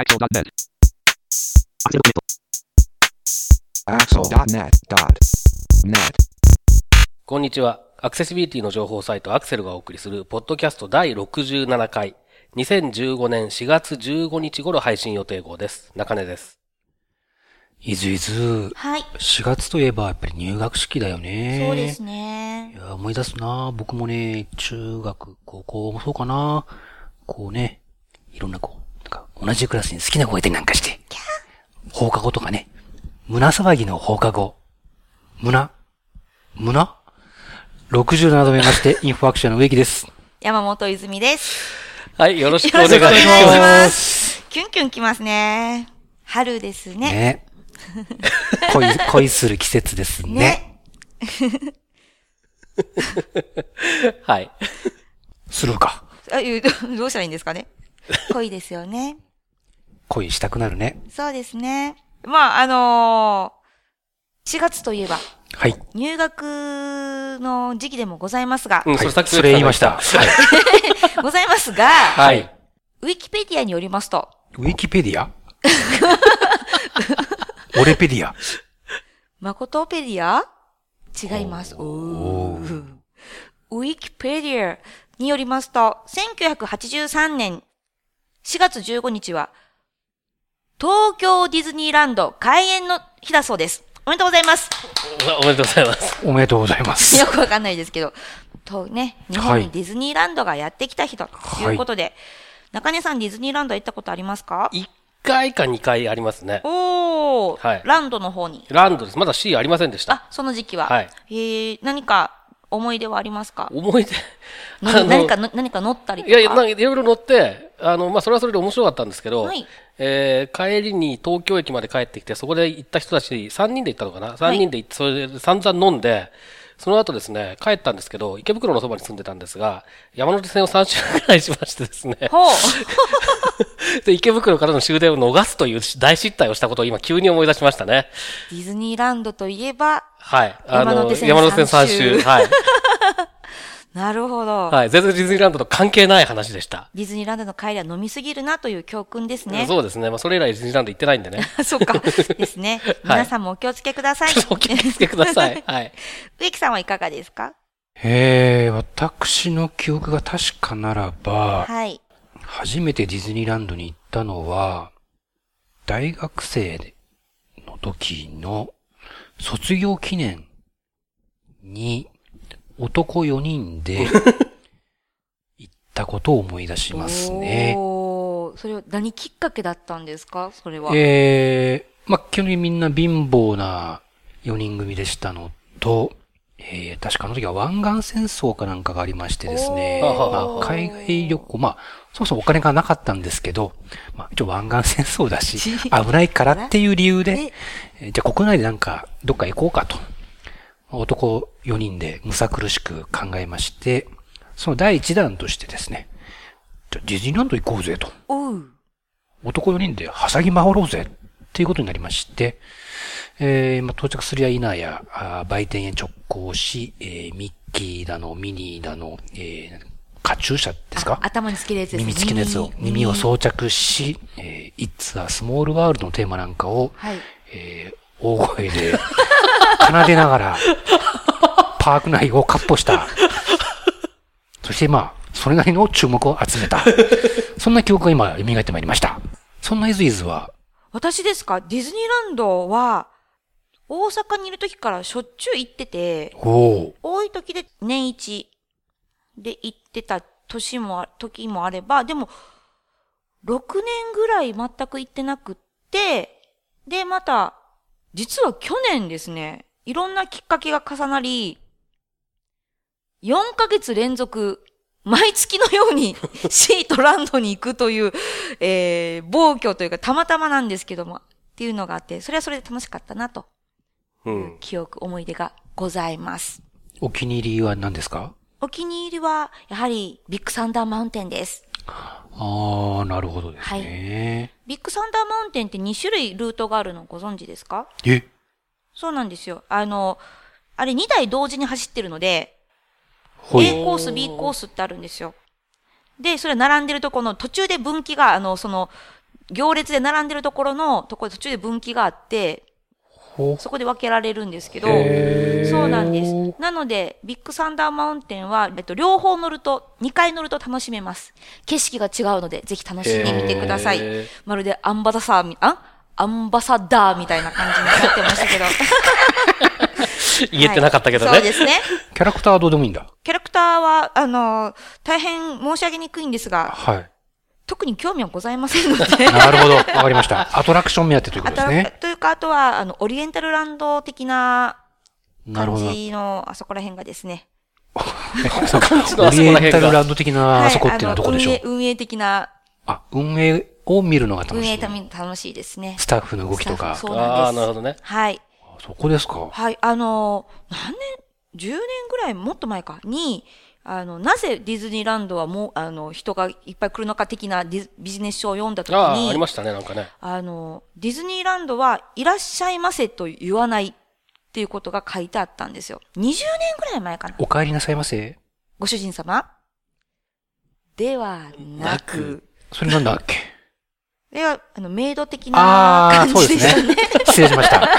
Axel.net. Axel.net.net. こんにちは。アクセシビリティの情報サイトアクセルがお送りする、ポッドキャスト第67回、2015年4月15日頃配信予定号です。中根です。いずいず、はい。4月といえばやっぱり入学式だよね。そうですいね。や、思い出すな僕もね、中学、高校もそうかなこうね、いろんなこう、か同じクラスに好きな子がいたりなんかして、放課後とかね、胸騒ぎの放課後、胸？胸 ?67 度目まして、インフォアクションの植木です。山本泉です。はい、よろしくお願いししくお願いしま。ますす。キュンキュンきますね。春ですね。ね。恋、恋する季節ですね。ね。はい。するか。あ、いうどうしたらいいんですかね。恋ですよね。恋したくなるね。そうですね。まあ、あのー、4月といえば、はい。入学の時期でもございますが、うん、はいそれさっきそれ言いました。はい。ございますが、はい。ウィキペディアによりますと、ウィキペディア？オレペディア？マコトペディア？違います。おーウィキペディアによりますと、1983年4月15日は、東京ディズニーランド開園の日だそうです。おめでとうございます。おめでとうございます。おめでとうございます。よくわかんないですけど、とね、日本はいにディズニーランドがやってきた日ということで、中根さんディズニーランド行ったことありますか？1回か2回ありますね。おー、はいランドの方に。ランドです。まだ C ありませんでした。あ、その時期は。はいえー、何か思い出はありますか？思い出？何かの、何か乗ったりとか？いやいや、なんかいろいろ乗って、あの、まあ、それはそれで面白かったんですけど、はいえー帰りに東京駅まで帰ってきて、そこで行った人たち、3人で行ったのかな ?3 人で行って、それで散々飲んで、その後ですね、帰ったんですけど、池袋のそばに住んでたんですが、山手線を3周くらいしましてですね、ほう。で、池袋からの終電を逃すという大失態をしたことを今急に思い出しましたね。ディズニーランドといえば、はい。あの、山手線山手線3三周。周はい。なるほど。はい。全然ディズニーランドと関係ない話でした。ディズニーランドの帰りは飲みすぎるなという教訓ですね。そうですね。まあ、それ以来ディズニーランド行ってないんでね。そうか。ですね。皆さんもお気をつけください。お気をつけください。はい。植木さんはいかがですか？えー、私の記憶が確かならば、はい。初めてディズニーランドに行ったのは、大学生の時の卒業記念に男4人で 行ったことを思い出しますね。おーそれは何きっかけだったんですか？それは。えー、まあ、基本的にみんな貧乏な4人組でしたのと、えー、確かあの時は湾岸戦争かなんかがありましてですね、まあ、海外旅行、まあ、そもそもお金がなかったんですけど、まあ、一応湾岸戦争だし、危ないからっていう理由で、え。ーじゃあ国内でなんかどっか行こうかと、男4人でむさ苦しく考えまして、その第一弾としてですね、じゃあディズニーランド行こうぜと。男4人ではしゃぎ回ろうぜっていうことになりまして、えーまあ、到着するや否や、あー売店へ直行し、えーミッキーだの、ミニーだの、えーカチューシャですか？頭につけるやつですね。耳付きのやつを、耳を装着し、えー、It's a Small World のテーマなんかを、はい。えー大声で 奏でながら、パーク内をカッポした。そしてまあ、それなりの注目を集めた。そんな記憶が今、蘇ってまいりました。そんなイズイズは、私ですか？ディズニーランドは、大阪にいる時からしょっちゅう行ってて、多い時で年一で行ってた年もあ、時もあれば、でも、6年ぐらい全く行ってなくって、で、また、実は去年ですね、いろんなきっかけが重なり、4ヶ月連続、毎月のように シートランドに行くという、えー、暴挙というかたまたまなんですけども、っていうのがあって、それはそれで楽しかったなと、うん。記憶、思い出がございます。お気に入りは何ですか？お気に入りは、やはり、ビッグサンダーマウンテンです。ああ、なるほどですね。ビッグサンダーマウンテンって2種類ルートがあるのご存知ですか？え？そうなんですよ。あの、あれ2台同時に走ってるので。A コース、B コースってあるんですよ。で、それ並んでるとこの途中で分岐が、あの、その、行列で並んでるところのところで途中で分岐があって、ほそこで分けられるんですけど、そうなんです。なので、ビッグサンダーマウンテンは、えっと、両方乗ると、2回乗ると楽しめます。景色が違うので、ぜひ楽しんでみてください。まるでアンバサダーみ、あ？アンバサダーみたいな感じになってましたけど。言えてなかったけどね。はいそうですね。キャラクターはどうでもいいんだ。キャラクターは、あの、大変申し上げにくいんですが、はい。特に興味はございませんので。なるほど。わかりました。アトラクション目当てというこあととですね。というか、あとは、あの、オリエンタルランド的な感なるほど。じの、あそこら辺がですね。オリエンタルランド的なはいあそこっていうのはどこでしょう？あの運営、運営的な、あ、運営を見るのが楽しい運営。楽しいですね。スタッフの動きとか。そうなんです。ああ、なるほどね。はい。そこですか。はい。あの、何年、10年ぐらい、もっと前か、に、あの、なぜディズニーランドはもう、あの、人がいっぱい来るのか的なディズビジネス書を読んだときああ、りましたね、なんかね。あの、ディズニーランドはいらっしゃいませと言わないっていうことが書いてあったんですよ。20年ぐらい前かな。お帰りなさいませ。ご主人様ではなくそれなんだっけ？それは、あの、メイド的な感じですしたね。ね。失礼しました。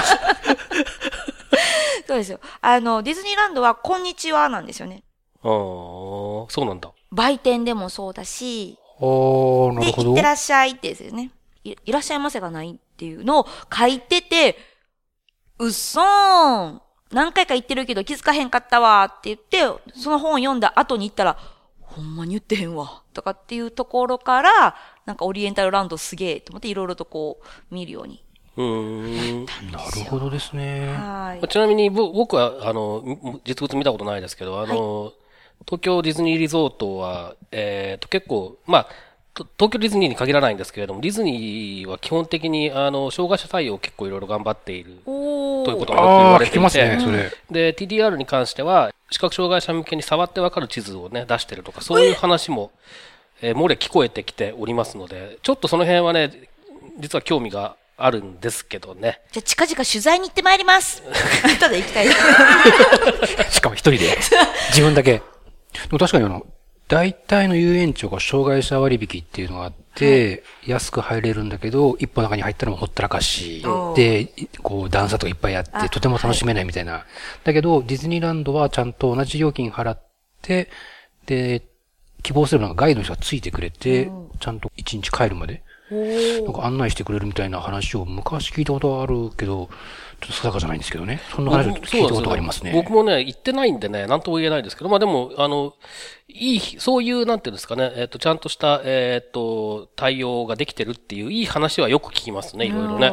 そうですよ。あの、ディズニーランドは、こんにちはなんですよね。ああ、そうなんだ。売店でもそうだし、おー、なで、るほどいって。らっしゃいってですよね。いいらっしゃいませがないっていうのを書いてて、うっそーん。何回か言ってるけど気づかへんかったわって言って、その本を読んだ後に言ったら、ほんまに言ってへんわ。とかっていうところから、なんかオリエンタルランドすげえと思っていろいろとこう見るように。うーん。なるほどですね。はい。ちなみにぼ僕は、あの、み実物見たことないですけど、あの、東京ディズニーリゾートは、えっ、と、結構、まあ、と東京ディズニーに限らないんですけれども、ディズニーは基本的に、あの、障害者対応を結構いろいろ頑張っている。ということがよく言われていて、きますね、それ。で、TDR に関しては、視覚障害者向けに触ってわかる地図をね、出してるとか、そういう話も、えー漏れ聞こえてきておりますので、ちょっとその辺はね、実は興味があるんですけどね。じゃあ近々取材に行ってまいります。後で行きたい。しかも一人で。自分だけ。でも確かにあの、大体の遊園地が障害者割引っていうのがあって、安く入れるんだけど、一歩中に入ったらもうほったらかしお、で、こう段差とかいっぱいあって、あとても楽しめないみたいな。だけど、ディズニーランドはちゃんと同じ料金払って、で、希望すればなんかガイドの人がついてくれて、ちゃんと一日帰るまで、なんか案内してくれるみたいな話を昔聞いたことがあるけど、ちょっと定かじゃないんですけどね。そんな話を聞いたことがありますね。僕もね、行ってないんでね、なんとも言えないですけど、まあでも、あの、いい、そういう、なんていうんですかね、えっ、と、ちゃんとした、えっ、と、対応ができてるっていう、いい話はよく聞きますね、いろいろね。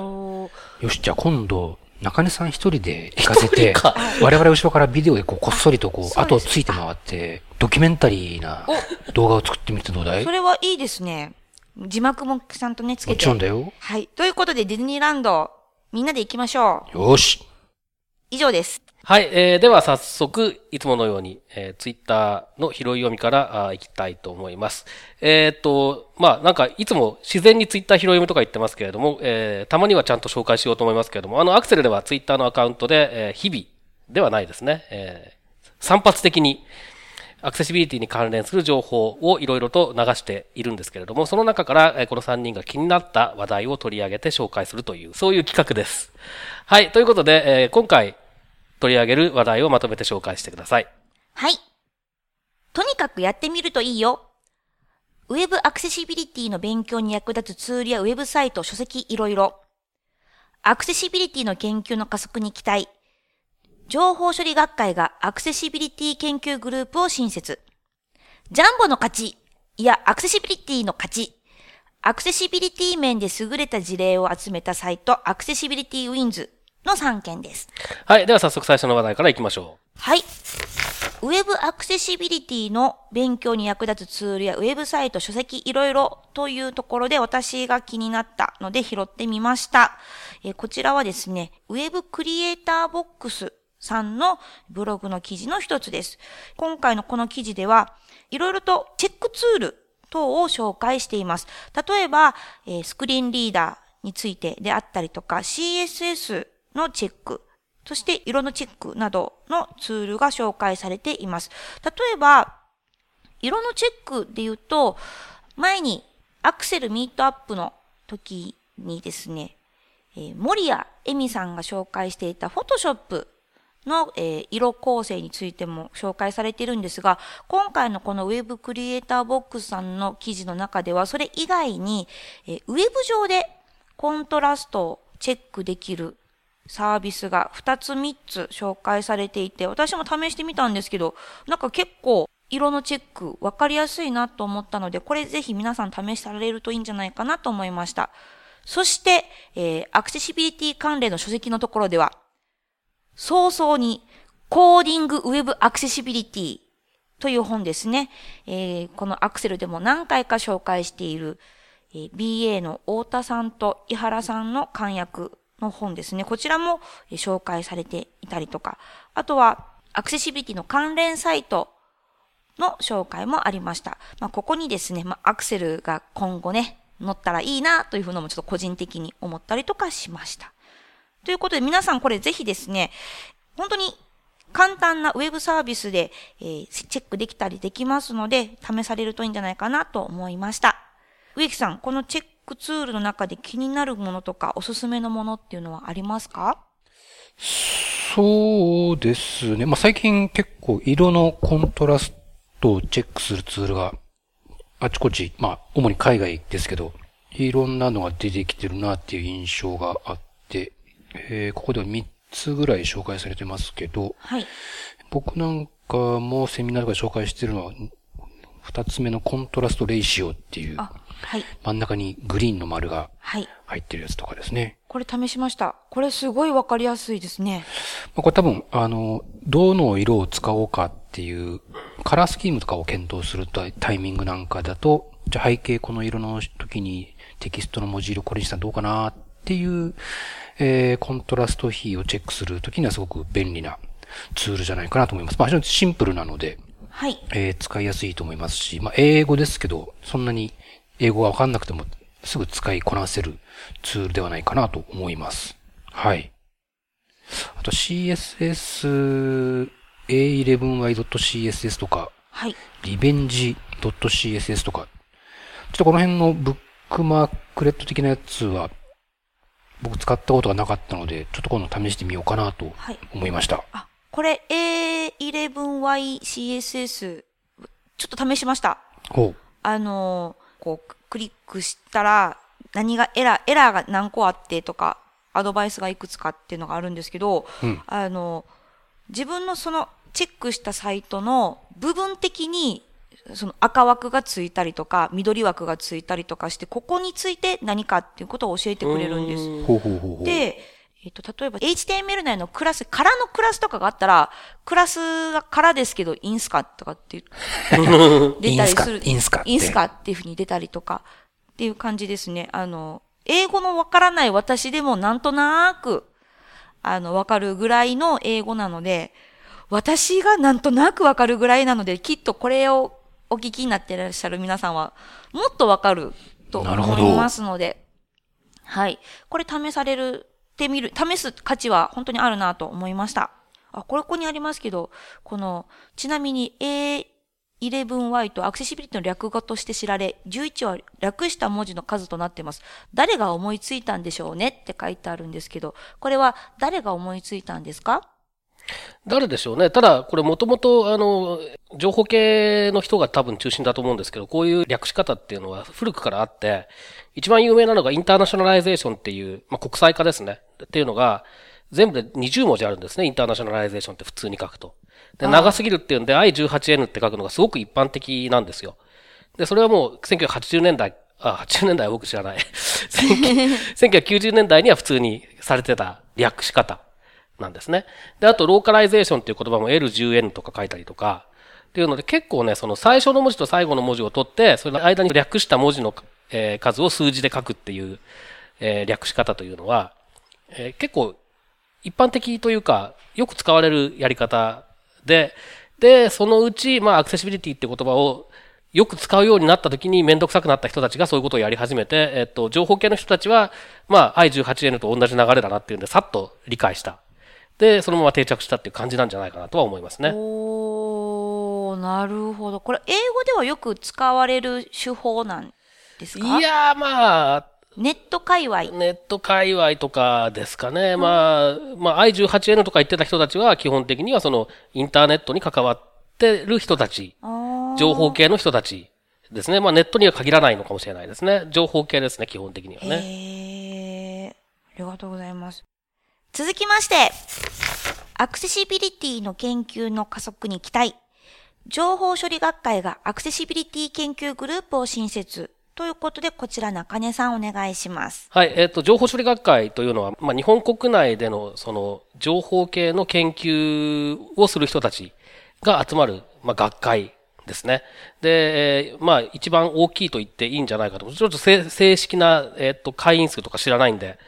よし、じゃあ今度、中根さん一人で行かせて我々後ろからビデオでこうこっそりとこう、後をついて回って、ドキュメンタリーな動画を作ってみてどうだい？それはいいですね。字幕もちゃんとね、つけもて。ちろんだよ。はい。ということで、ディズニーランド、みんなで行きましょう。よし。以上です。はい、えー、では早速、いつものように、えー、ツイッターの拾い読みからあー行きたいと思います。えーっと、まあなんか、いつも自然にツイッター拾い読みとか言ってますけれども、えー、たまにはちゃんと紹介しようと思いますけれども、あの、アクセルではツイッターのアカウントで、えー、日々ではないですね、えー、散発的に、アクセシビリティに関連する情報をいろいろと流しているんですけれども、その中から、この3人が気になった話題を取り上げて紹介するという、そういう企画です。はい、ということで、え今回取り上げる話題をまとめて紹介してください。はい。とにかくやってみるといいよ。ウェブアクセシビリティの勉強に役立つツールやウェブサイト、書籍いろいろ。アクセシビリティの研究の加速に期待。情報処理学会がアクセシビリティ研究グループを新設。ジャンボの勝ち。いや、アクセシビリティの勝ち。アクセシビリティ面で優れた事例を集めたサイト、 Accessibility Wins の3件です。はい。では早速最初の話題から行きましょはい。ウェブアクセシビリティの勉強に役立つツールやウェブサイト、書籍いろいろというところで私が気になったので拾ってみました。えーこちらはですね、ウェブクリエイターボックスさんのブログの記事の一つです。今回のこの記事では、いろいろとチェックツール等を紹介しています。例えば、えスクリーンリーダーについてであったりとか、CSS のチェック、そして色のチェックなどのツールが紹介されています。例えば、色のチェックで言うと、前にアクセルミートアップの時にですね、えー、森谷恵美さんが紹介していたフォトショップの、えー、色構成についても紹介されているんですが、今回のこのウェブクリエイターボックスさんの記事の中では、それ以外に、えー、ウェブ上でコントラストをチェックできるサービスが2つ3つ紹介されていて、私も試してみたんですけど、なんか結構色のチェック分かりやすいなと思ったので、これぜひ皆さん試されるといいんじゃないかなと思いました。そして、えー、アクセシビリティ関連の書籍のところでは、早々にコーディングウェブアクセシビリティという本ですね。えー、このアクセルでも何回か紹介している、えー、BA の太田さんと井原さんの簡約の本ですね。こちらも紹介されていたりとか、あとはアクセシビリティの関連サイトの紹介もありました。まあ、ここにですね、まあ、アクセルが今後ね、乗ったらいいなというふうのもちょっと個人的に思ったりとかしました。ということで皆さんこれぜひですね、本当に簡単なウェブサービスで、えー、チェックできたりできますので、試されるといいんじゃないかなと思いました。植木さん、このチェックツールの中で気になるものとかおすすめのものっていうのはありますか？そうですね。まあ、最近結構色のコントラストをチェックするツールがあちこち、まあ、主に海外ですけど、いろんなのが出てきてるなっていう印象があって、えー、ここでは3つぐらい紹介されてますけど、はい、僕なんかもセミナーとか紹介してるのは、2つ目のコントラストレイシオっていう、はい。真ん中にグリーンの丸が入ってるやつとかですね。はい、これ試しました。これすごいわかりやすいですね。まあ、これ多分、あの、どの色を使おうかっていう、カラースキームとかを検討するタイミングなんかだと、じゃあ背景この色の時にテキストの文字色これにしたらどうかなっていう、えー、コントラスト比をチェックするときにはすごく便利なツールじゃないかなと思います。まあ、非常にシンプルなので、はい。えー、使いやすいと思いますし、まあ、英語ですけど、そんなに英語がわかんなくてもすぐ使いこなせるツールではないかなと思います。はい。あと CSS A11y.css とか、はい。リベンジ .css とか、ちょっとこの辺のブックマークレット的なやつは、僕使ったことがなかったので、ちょっと今度試してみようかなと思いました。はい、あ、これ A11yCSS、ちょっと試しました。ほう。あのこう、クリックしたら、何がエラー、エラーが何個あってとか、アドバイスがいくつかっていうのがあるんですけど、うん、あの、自分のそのチェックしたサイトの部分的にその赤枠がついたりとか、緑枠がついたりとかして、ここについて何かっていうことを教えてくれるんです。で、えっ、と、例えば HTML 内のクラス、空のクラスとかがあったら、クラスが空ですけど、インスカとかって 出たりする。インスカ。インスカっていうふうに出たりとか、っていう感じですね。あの、英語のわからない私でもなんとなく、あの、わかるぐらいの英語なので、私がなんとなくわかるぐらいなので、きっとこれをお聞きになっていらっしゃる皆さんは、もっとわかると思いますので、はい。これ試されるってみる、試す価値は本当にあるなと思いました。あ、これここにありますけど、この、ちなみに A11Y とアクセシビリティの略語として知られ、11は略した文字の数となっています。誰が思いついたんでしょうねって書いてあるんですけど、これは誰が思いついたんですか？誰でしょうね。ただ、これもともと、あの、情報系の人が多分中心だと思うんですけど、こういう略し方っていうのは古くからあって、一番有名なのが internationalization っていう、まあ、国際化ですね。っていうのが、全部で20文字あるんですね。 internationalization って普通に書くと。で、長すぎるっていうんで I18N って書くのがすごく一般的なんですよ。で、それはもう1980年代、あ、80年代は僕知らない。1990年代には普通にされてた略し方なんですね。で、あと、 localization っていう言葉も L10N とか書いたりとか、っていうので結構ね、その最初の文字と最後の文字を取って、それの間に略した文字の、え、数を数字で書くっていう、え、略し方というのは、え、結構一般的というか、よく使われるやり方で、で、そのうち、まあ、アクセシビリティって言葉をよく使うようになった時にめんどくさくなった人たちがそういうことをやり始めて、えっと、情報系の人たちは、まあ、I18N と同じ流れだなっていうんで、さっと理解したで、そのまま定着したっていう感じなんじゃないかなとは思いますね。おなるほど。これ、英語ではよく使われる手法なんですか？いやまあ、ネット界隈。ネット界隈とかですかね。まあ、まあ、I18N とか言ってた人たちは基本的にはそのインターネットに関わってる人たち、情報系の人たちですね。まあ、ネットには限らないのかもしれないですね。情報系ですね、基本的にはね。へー。ありがとうございます。続きまして、アクセシビリティの研究の加速に期待。情報処理学会がアクセシビリティ研究グループを新設。ということで、こちら中根さんお願いします。はい、えっ、と、情報処理学会というのは、まあ、日本国内での、その、情報系の研究をする人たちが集まる、まあ、学会ですね。で、えーまあ、一番大きいと言っていいんじゃないかと。ちょっと正正式な、えっ、と、会員数とか知らないんで、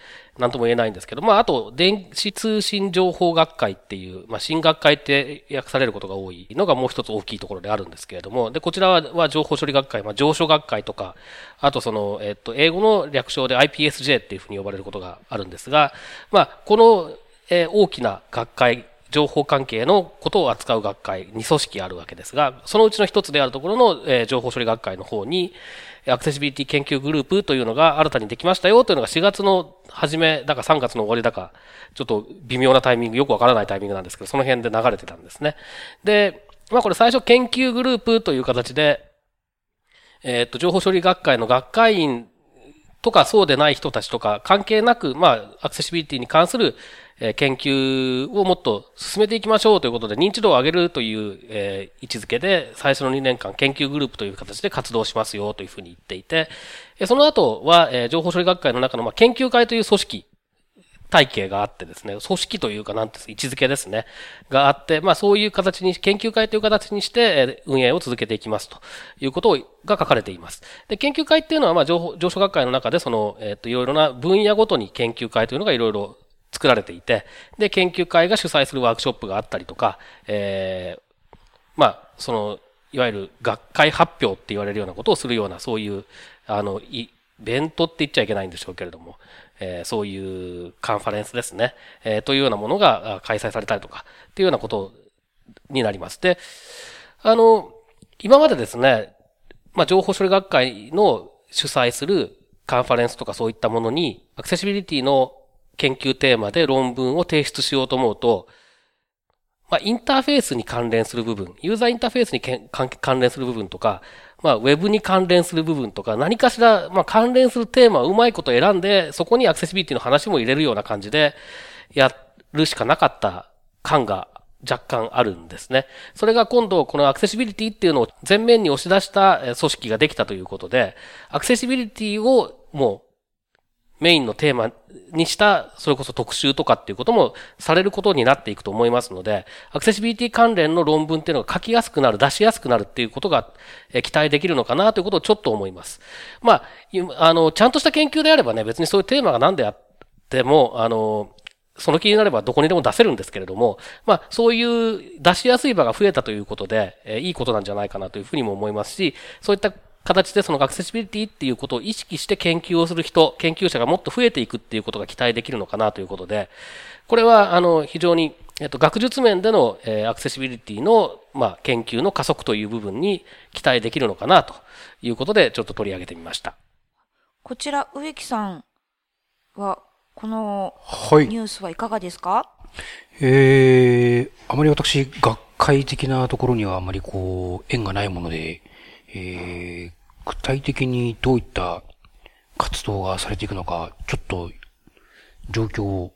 なんとも言えないんですけど、まあ、あと、電子通信情報学会っていう、まあ、新学会って訳されることが多いのがもう一つ大きいところであるんですけれども、で、こちらは、情報処理学会、まあ、情書学会とか、あとその、えっと、英語の略称で IPSJ っていうふうに呼ばれることがあるんですが、まあ、この、え大きな学会、情報関係のことを扱う学会に組織あるわけですが、そのうちの一つであるところの、え情報処理学会の方に、アクセシビリティ研究グループというのが新たにできましたよというのが4月の初めだか3月の終わりだか、ちょっと微妙なタイミング、よくわからないタイミングなんですけど、その辺で流れてたんですね。で、まあこれ最初研究グループという形で、えっと、情報処理学会の学会員とかそうでない人たちとか関係なく、まあ、アクセシビリティに関する、え研究をもっと進めていきましょうということで、認知度を上げるという、え位置づけで、最初の2年間研究グループという形で活動しますよというふうに言っていて、えその後は、え情報処理学会の中の、ま、研究会という組織、体系があってですね、組織というかなんていうんです位置づけですね、があって、まあそういう形に、研究会という形にして、運営を続けていきますということをが書かれています。で、研究会っていうのは、まあ情報、情書学会の中で、その、えっ、と、いろいろな分野ごとに研究会というのがいろいろ作られていて、で、研究会が主催するワークショップがあったりとか、えーまあ、その、いわゆる学会発表って言われるようなことをするような、そういう、あの、イベントって言っちゃいけないんでしょうけれども、えーそういうカンファレンスですね、えーというようなものが開催されたりとか、っていうようなことになります。で、あの、今までですね、まあ、情報処理学会の主催するカンファレンスとかそういったものに、アクセシビリティの研究テーマで論文を提出しようと思うと、まあ、インターフェースに関連する部分、ユーザーインターフェースに関連する部分とか、まあ、ウェブに関連する部分とか、何かしら、まあ、関連するテーマをうまいこと選んで、そこにアクセシビリティの話も入れるような感じで、やるしかなかった感が若干あるんですね。それが今度、このアクセシビリティっていうのを前面に押し出した組織ができたということで、アクセシビリティをもうメインのテーマにした、それこそ特集とかっていうこともされることになっていくと思いますので、アクセシビリティ関連の論文っていうのが書きやすくなる、出しやすくなるっていうことが期待できるのかなということをちょっと思います。まあ、あの、ちゃんとした研究であればね、別にそういうテーマが何であっても、あの、その気になればどこにでも出せるんですけれども、まあ、そういう出しやすい場が増えたということで、えいいことなんじゃないかなというふうにも思いますし、そういった形でそのアクセシビリティっていうことを意識して研究をする人、研究者がもっと増えていくっていうことが期待できるのかなということで、これは、あの、非常に、えっと、学術面での、えーアクセシビリティの、まあ、研究の加速という部分に期待できるのかなということで、ちょっと取り上げてみました。こちら、植木さんは、このはいニュースはいかがですか？えー、あまり私、学会的なところにはあまりこう、縁がないもので、えー、具体的にどういった活動がされていくのか、ちょっと、状況を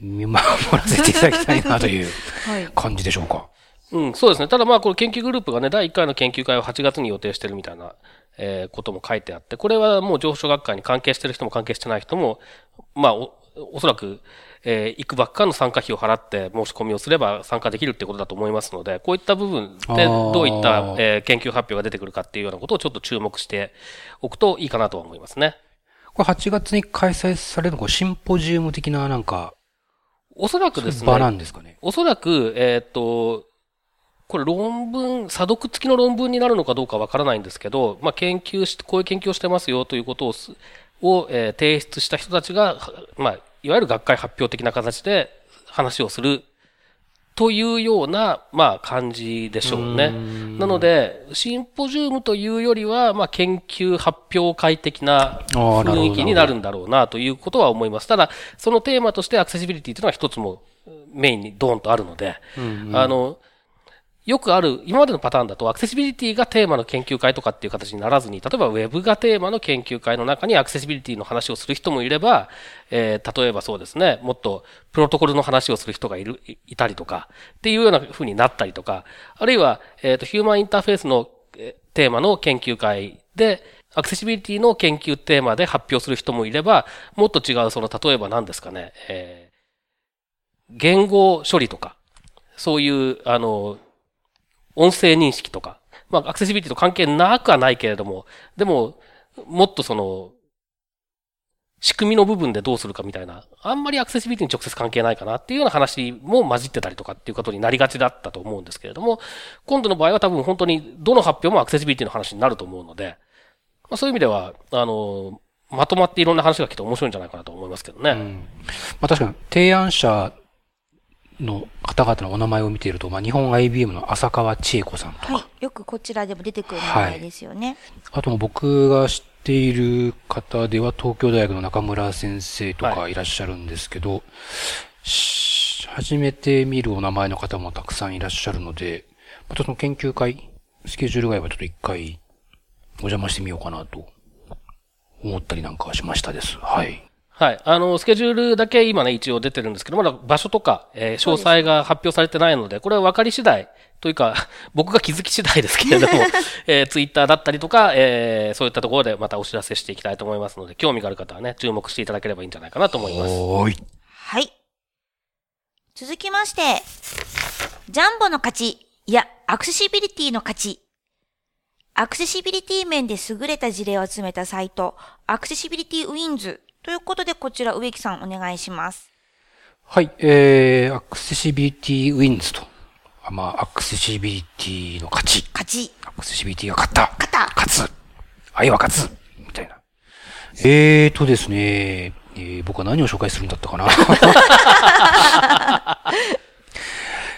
見守らせていただきたいなというはい。感じでしょうか。うん、そうですね。ただまあ、これ研究グループがね、第1回の研究会を8月に予定してるみたいな、えーことも書いてあって、これはもう情報学会に関係してる人も関係してない人も、まあ、お、おそらく、えー行くばっかの参加費を払って申し込みをすれば参加できるってことだと思いますので、こういった部分でどういった、えー研究発表が出てくるかっていうようなことをちょっと注目しておくといいかなとは思いますね。これ8月に開催されるのはシンポジウム的ななんか、おそらくですね。場なんですかね？おそらく、えーっと、これ論文、査読付きの論文になるのかどうかわからないんですけど、まあ、研究し、こういう研究をしてますよということをす、を、えー提出した人たちが、はまあ、いわゆる学会発表的な形で話をするっというような、まあ、感じでしょうね。なので、シンポジウムというよりは、まあ、研究発表会的な雰囲気になるんだろうな、ということは思います。ただ、そのテーマとしてアクセシビリティというのは一つもメインにドーンとあるので、うんうん、あの、よくある、今までのパターンだと、アクセシビリティがテーマの研究会とかっていう形にならずに、例えば Web がテーマの研究会の中にアクセシビリティの話をする人もいれば、えー、例えばそうですね、もっとプロトコルの話をする人がいる、いたりとか、っていうような風になったりとか、あるいは、えっ、と、ヒューマンインターフェースのテーマの研究会で、アクセシビリティの研究テーマで発表する人もいれば、もっと違う、その、例えば何ですかね、えー、言語処理とか、そういう、あの、音声認識とか、まあ、アクセシビリティと関係なくはないけれども、でも、もっとその、仕組みの部分でどうするかみたいな、あんまりアクセシビリティに直接関係ないかなっていうような話も混じってたりとかっていうことになりがちだったと思うんですけれども、今度の場合は多分本当にどの発表もアクセシビリティの話になると思うので、まあ、そういう意味では、あの、まとまっていろんな話が来て面白いんじゃないかなと思いますけどね。うん、まあ確かに提案者の方々のお名前を見ていると、まあ、日本 IBM の浅川千恵子さんとか、はい。よくこちらでも出てくる名前ですよね。はい、あと僕が知っている方では、東京大学の中村先生とかいらっしゃるんですけど、はい、初めて見るお名前の方もたくさんいらっしゃるので、またその研究会、スケジュール外はちょっと一回お邪魔してみようかなと思ったりなんかしましたです。はい。はい。あの、スケジュールだけ今ね、一応出てるんですけど、まだ場所とか、えー、詳細が発表されてないので、これは分かり次第、というか、僕が気づき次第ですけれども、えー、ツイッターだったりとか、えー、そういったところでまたお知らせしていきたいと思いますので、興味がある方はね、注目していただければいいんじゃないかなと思います。はい。はい。続きまして、ジャンボの勝ち、いや、アクセシビリティの勝ち。アクセシビリティ面で優れた事例を集めたサイト、 Accessibility Wins ということで、こちら植木さんお願いします。はい、えー、 Accessibility Wins と。まあ、アクセシビリティの勝ち。勝ち。アクセシビリティが勝った。勝った。勝つ。愛は勝つ。みたいな。えーとですね、えー、僕は何を紹介するんだったかな。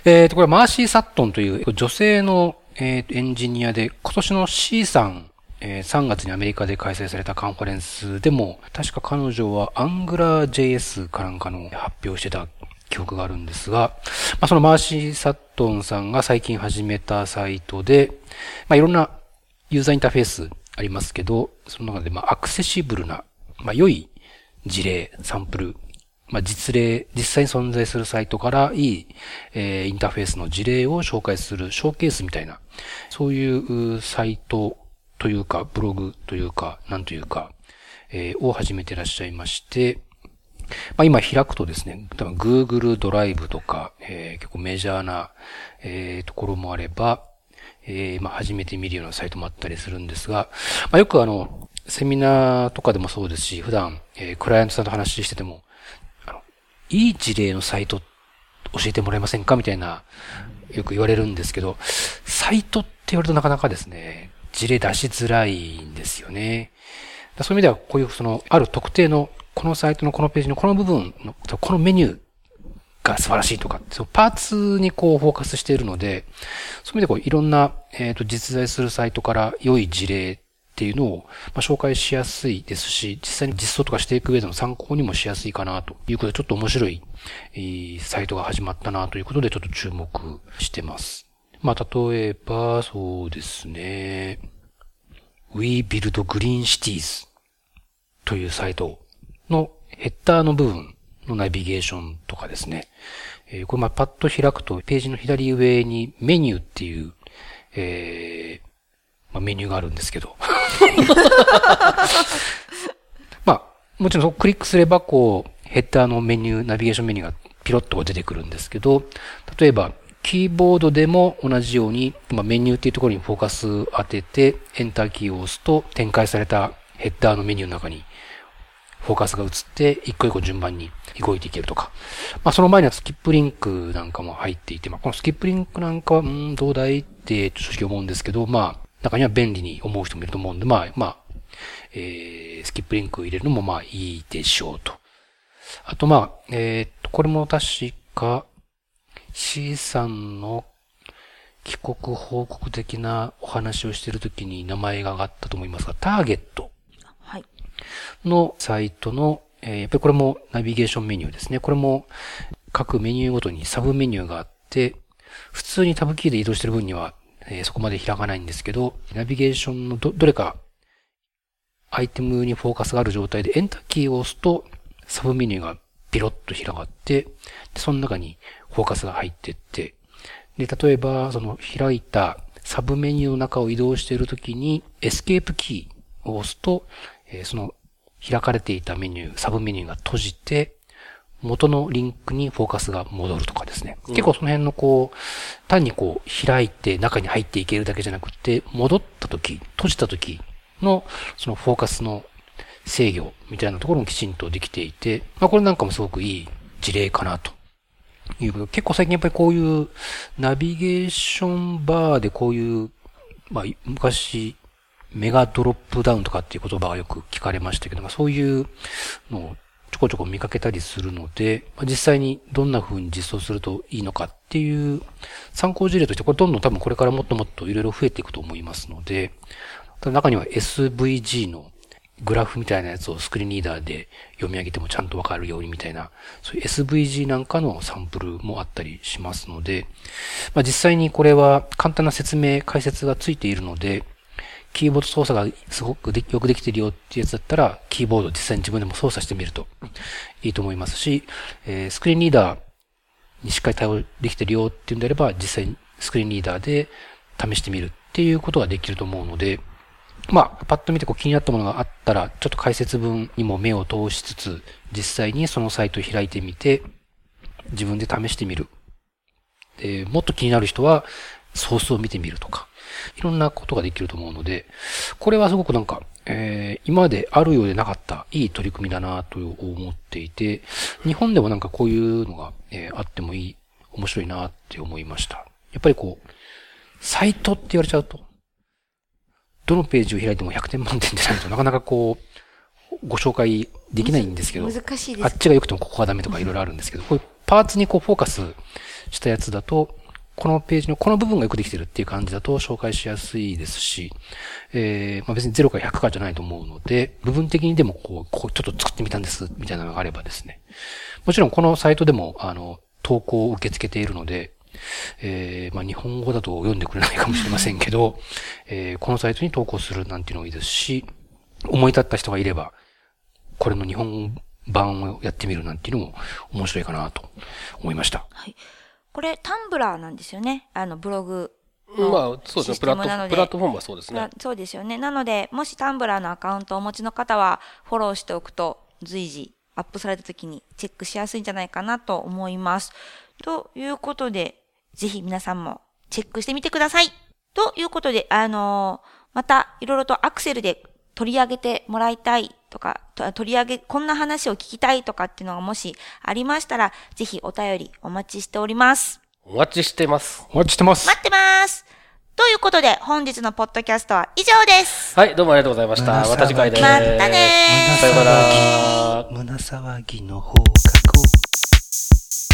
えーと、これマーシー・サットンという女性の、えー、エンジニアで、今年の C さんえー、3月にアメリカで開催されたカンファレンスでも、確か彼女は AngularJS かなんかの発表してた記憶があるんですが、まあ、そのマーシー・サットンさんが最近始めたサイトで、まあ、いろんなユーザーインターフェースありますけど、その中でまあアクセシブルな、まあ、良い事例、サンプル、まあ、実例、実際に存在するサイトからいい、えー、インターフェースの事例を紹介するショーケースみたいな、そういうサイトというか、ブログというか、なんというか、えー、を始めてらっしゃいまして、まあ、今開くとですね、多分 Google ドライブとか、えー、結構メジャーな、えー、ところもあれば、えー、まあ、初めて見るようなサイトもあったりするんですが、まあ、よくあの、セミナーとかでもそうですし、普段、えー、クライアントさんと話してても、あの、いい事例のサイト教えてもらえませんか？みたいな、よく言われるんですけど、サイトって言われるとなかなかですね、事例出しづらいんですよね。そういう意味では、こういうその、ある特定の、このサイトのこのページのこの部分の、このメニューが素晴らしいとか、そのパーツにこうフォーカスしているので、そういう意味でこういろんな、えっ、ー、と、実在するサイトから良い事例っていうのを、まあ、紹介しやすいですし、実際に実装とかしていく上での参考にもしやすいかなということで、ちょっと面白い、えー、サイトが始まったなということで、ちょっと注目してます。まあ、例えば、そうですね。We Build Green Cities というサイトのヘッダーの部分のナビゲーションとかですね。えー、これまパッと開くとページの左上にメニューっていう、えー、まあ、メニューがあるんですけど。まあ、もちろんクリックすればこう、ヘッダーのメニュー、ナビゲーションメニューがピロッと出てくるんですけど、例えば、キーボードでも同じように、まあ、メニューっていうところにフォーカス当てて、エンターキーを押すと展開されたヘッダーのメニューの中にフォーカスが移って、一個一個順番に動いていけるとか。まあ、その前にはスキップリンクなんかも入っていて、まあ、このスキップリンクなんかは、うん、どうだいって正直思うんですけど、まあ、中には便利に思う人もいると思うんで、まあ、まあ、えー、スキップリンク入れるのもまあいいでしょうと。あとまあ、えー、っと、これも確か、C さんの帰国報告的なお話をしているときに名前が挙がったと思いますが、ターゲットはい。のサイトの、えーやっぱりこれもナビゲーションメニューですね。これも各メニューごとにサブメニューがあって、普通にタブキーで移動してる分には、えーそこまで開かないんですけど、ナビゲーションのど、どれかアイテムにフォーカスがある状態でエンターキーを押すとサブメニューがピロッと広がって、でその中にフォーカスが入ってって、で、例えば、その開いたサブメニューの中を移動しているときに、エスケープキーを押すと、えーその開かれていたメニュー、サブメニューが閉じて、元のリンクにフォーカスが戻るとかですね。結構その辺のこう、単にこう開いて中に入っていけるだけじゃなくて、戻った時、閉じた時のそのフォーカスの制御みたいなところもきちんとできていて、まあこれなんかもすごくいい事例かなということ。結構最近やっぱりこういうナビゲーションバーでこういう、まあ昔、メガドロップダウンとかっていう言葉がよく聞かれましたけど、まあそういうのをちょこちょこ見かけたりするので、まあ実際にどんな風に実装するといいのかっていう参考事例として、これどんどん多分これからもっともっといろいろ増えていくと思いますので、中には SVG のグラフみたいなやつをスクリーンリーダーで読み上げてもちゃんとわかるようにみたいな、そういう SVG なんかのサンプルもあったりしますので、まあ実際にこれは簡単な説明、解説がついているので、キーボード操作がすごくよくできてるよっていうやつだったら、キーボード実際に自分でも操作してみるといいと思いますし、えースクリーンリーダーにしっかり対応できてるよっていうんであれば、実際にスクリーンリーダーで試してみるっていうことができると思うので、まあ、パッと見てこう気になったものがあったら、ちょっと解説文にも目を通しつつ、実際にそのサイトを開いてみて、自分で試してみる。でもっと気になる人は、ソースを見てみるとか、いろんなことができると思うので、これはすごくなんか、えー今まであるようでなかったいい取り組みだなと思っていて、日本でもなんかこういうのが、えーあってもいい、面白いなって思いました。やっぱりこう、サイトって言われちゃうと、どのページを開いても100点満点でないとなかなかこう、ご紹介できないんですけど、難しいです。あっちが良くてもここがダメとかいろいろあるんですけど、こういうパーツにこうフォーカスしたやつだと、このページのこの部分がよくできてるっていう感じだと紹介しやすいですし、えー、まあ別に0か100かじゃないと思うので、部分的にでもこう、こうちょっと作ってみたんです、みたいなのがあればですね。もちろんこのサイトでも、あの、投稿を受け付けているので、えー、まあ日本語だと読んでくれないかもしれませんけど、えー、このサイトに投稿するなんていうのもいいですし、思い立った人がいれば、これの日本版をやってみるなんていうのも面白いかなと思いました。はい。これ、タンブラーなんですよね。あの、ブログのまあ、そうですね。プラット、テムなのでプラットフォームはそうですねあ。そうですよね。なので、もしタンブラーのアカウントをお持ちの方は、フォローしておくと、随時アップされた時にチェックしやすいんじゃないかなと思います。ということで、ぜひ皆さんもチェックしてみてください。ということで、あのーまた、いろいろとアクセルで取り上げてもらいたいとか、と取り上げ、こんな話を聞きたいとかっていうのがもしありましたら、ぜひお便りお待ちしております。お待ちしてます。お待ちしてます。待ってますということで、本日のポッドキャストは以上です。はい、どうもありがとうございました。また次回です。またねーさようなら。胸騒ぎの方角